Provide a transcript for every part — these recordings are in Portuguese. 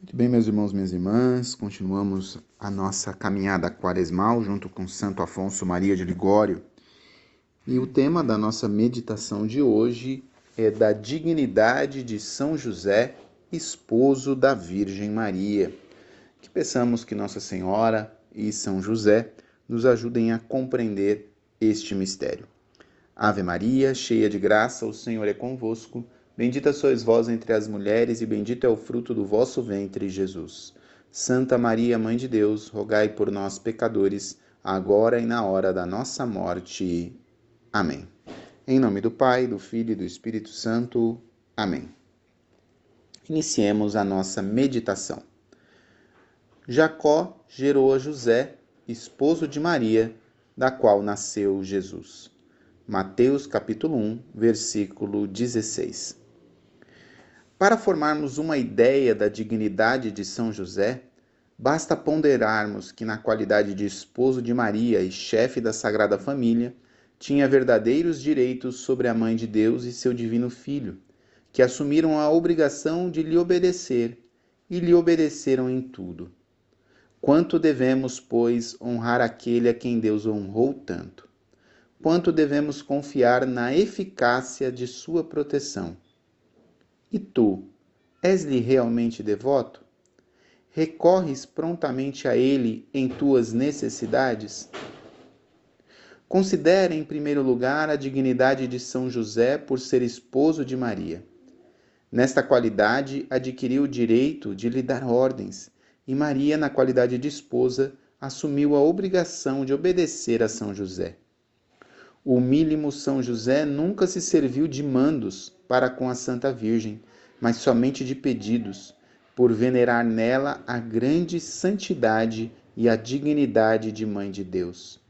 Muito bem, meus irmãos, minhas irmãs, continuamos a nossa caminhada quaresmal junto com Santo Afonso Maria de Ligório. E o tema da nossa meditação de hoje é da dignidade de São José, esposo da Virgem Maria. Que peçamos que Nossa Senhora e São José nos ajudem a compreender este mistério. Ave Maria, cheia de graça, o Senhor é convosco. Bendita sois vós entre as mulheres, e bendito é o fruto do vosso ventre, Jesus. Santa Maria, Mãe de Deus, rogai por nós, pecadores, agora e na hora da nossa morte. Amém. Em nome do Pai, do Filho e do Espírito Santo. Amém. Iniciemos a nossa meditação. Jacó gerou a José, esposo de Maria, da qual nasceu Jesus. Mateus capítulo 1, versículo 16. Para formarmos uma ideia da dignidade de São José, basta ponderarmos que, na qualidade de esposo de Maria e chefe da Sagrada Família, tinha verdadeiros direitos sobre a Mãe de Deus e seu Divino Filho, que assumiram a obrigação de lhe obedecer e lhe obedeceram em tudo. Quanto devemos, pois, honrar aquele a quem Deus honrou tanto? Quanto devemos confiar na eficácia de sua proteção? E tu, és-lhe realmente devoto? Recorres prontamente a ele em tuas necessidades? Considere, em primeiro lugar, a dignidade de São José por ser esposo de Maria. Nesta qualidade, adquiriu o direito de lhe dar ordens, e Maria, na qualidade de esposa, assumiu a obrigação de obedecer a São José. O humílimo São José nunca se serviu de mandos para com a Santa Virgem, mas somente de pedidos, por venerar nela a grande santidade e a dignidade de Mãe de Deus.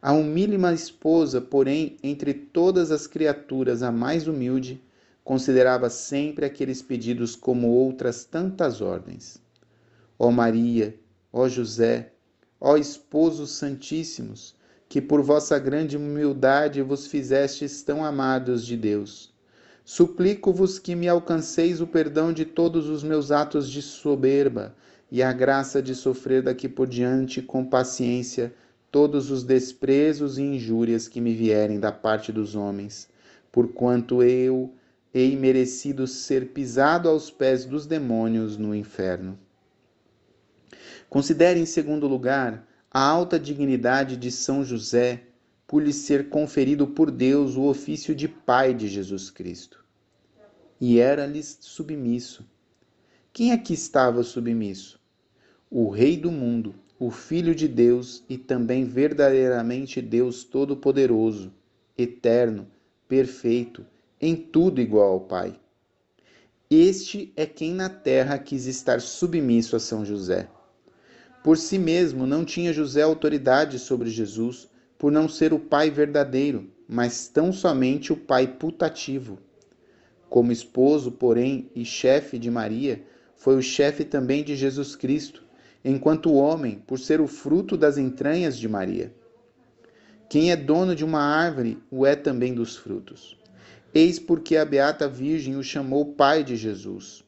A humílima esposa, porém, entre todas as criaturas a mais humilde, considerava sempre aqueles pedidos como outras tantas ordens. Ó Maria, ó José, ó esposos santíssimos, que por vossa grande humildade vos fizestes tão amados de Deus Suplico-vos que me alcanceis o perdão de todos os meus atos de soberba e a graça de sofrer daqui por diante com paciência todos os desprezos e injúrias que me vierem da parte dos homens, porquanto eu hei merecido ser pisado aos pés dos demônios no inferno. Considere, em segundo lugar, a alta dignidade de São José por lhe ser conferido por Deus o ofício de Pai de Jesus Cristo. E era-lhes submisso. Quem aqui estava submisso? O Rei do mundo, o Filho de Deus e também verdadeiramente Deus Todo-Poderoso, eterno, perfeito, em tudo igual ao Pai. Este é quem na terra quis estar submisso a São José. Por si mesmo não tinha José autoridade sobre Jesus, por não ser o pai verdadeiro, mas tão somente o pai putativo. Como esposo, porém, e chefe de Maria, foi o chefe também de Jesus Cristo, enquanto homem, por ser o fruto das entranhas de Maria. Quem é dono de uma árvore, o é também dos frutos. Eis porque a Beata Virgem o chamou Pai de Jesus.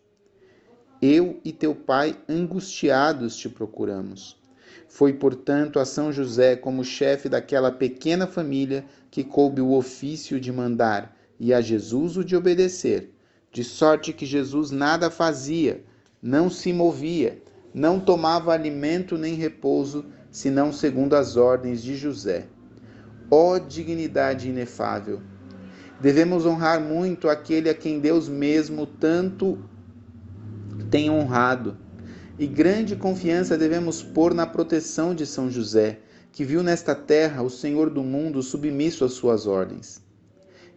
Eu e teu Pai angustiados te procuramos. Foi, portanto, a São José, como chefe daquela pequena família, que coube o ofício de mandar e a Jesus o de obedecer, de sorte que Jesus nada fazia, não se movia, não tomava alimento nem repouso, senão segundo as ordens de José. Ó oh, dignidade inefável! Devemos honrar muito aquele a quem Deus mesmo tanto tem honrado e grande confiança devemos pôr na proteção de São José, que viu nesta terra o Senhor do mundo submisso às suas ordens.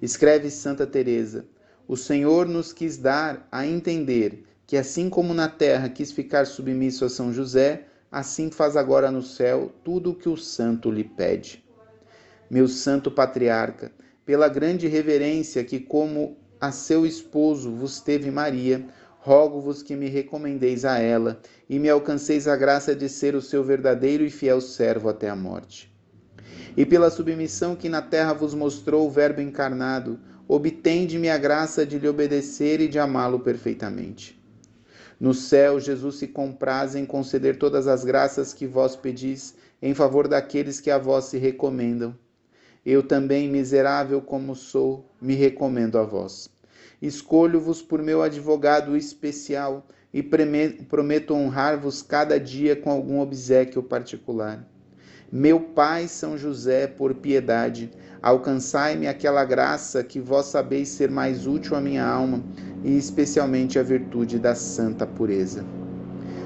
Escreve Santa Teresa: O Senhor nos quis dar a entender que assim como na terra quis ficar submisso a São José, assim faz agora no céu tudo o que o santo lhe pede. Meu santo patriarca, pela grande reverência que como a seu esposo vos teve Maria, rogo-vos que me recomendeis a ela e me alcanceis a graça de ser o seu verdadeiro e fiel servo até a morte. E pela submissão que na terra vos mostrou o Verbo encarnado, obtende-me a graça de lhe obedecer e de amá-lo perfeitamente. No céu, Jesus se compraz em conceder todas as graças que vós pedis em favor daqueles que a vós se recomendam. Eu também, miserável como sou, me recomendo a vós. Escolho-vos por meu advogado especial e prometo honrar-vos cada dia com algum obsequio particular. Meu Pai São José, por piedade, alcançai-me aquela graça que vós sabeis ser mais útil à minha alma e especialmente a virtude da santa pureza.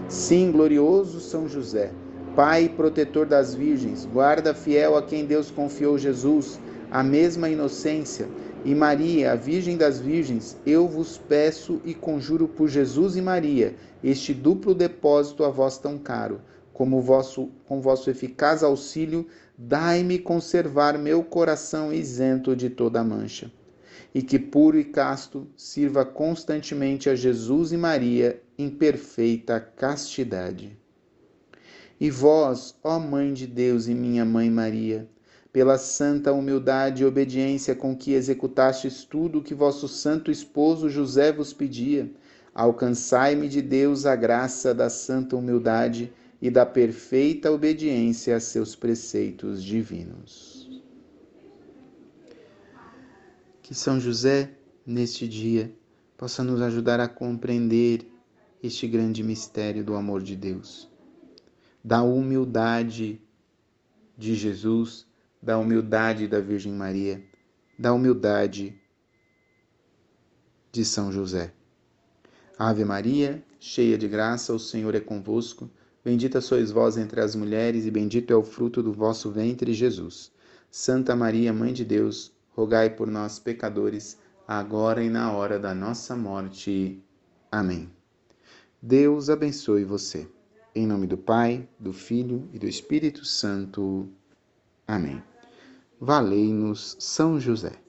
Sim, glorioso São José, Pai e protetor das virgens, guarda fiel a quem Deus confiou Jesus, a mesma inocência, e Maria, a Virgem das Virgens, eu vos peço e conjuro por Jesus e Maria, este duplo depósito a vós tão caro, como vosso, com vosso eficaz auxílio, dai-me conservar meu coração isento de toda mancha, e que puro e casto sirva constantemente a Jesus e Maria em perfeita castidade. E vós, ó Mãe de Deus e minha Mãe Maria, pela santa humildade e obediência com que executastes tudo o que vosso santo esposo José vos pedia, alcançai-me de Deus a graça da santa humildade e da perfeita obediência a seus preceitos divinos. Que São José, neste dia, possa nos ajudar a compreender este grande mistério do amor de Deus da humildade de Jesus, da humildade da Virgem Maria, da humildade de São José. Ave Maria, cheia de graça, o Senhor é convosco. Bendita sois vós entre as mulheres, e bendito é o fruto do vosso ventre, Jesus. Santa Maria, Mãe de Deus, rogai por nós, pecadores, agora e na hora da nossa morte. Amém. Deus abençoe você. Em nome do Pai, do Filho e do Espírito Santo. Amém. Valei-nos São José.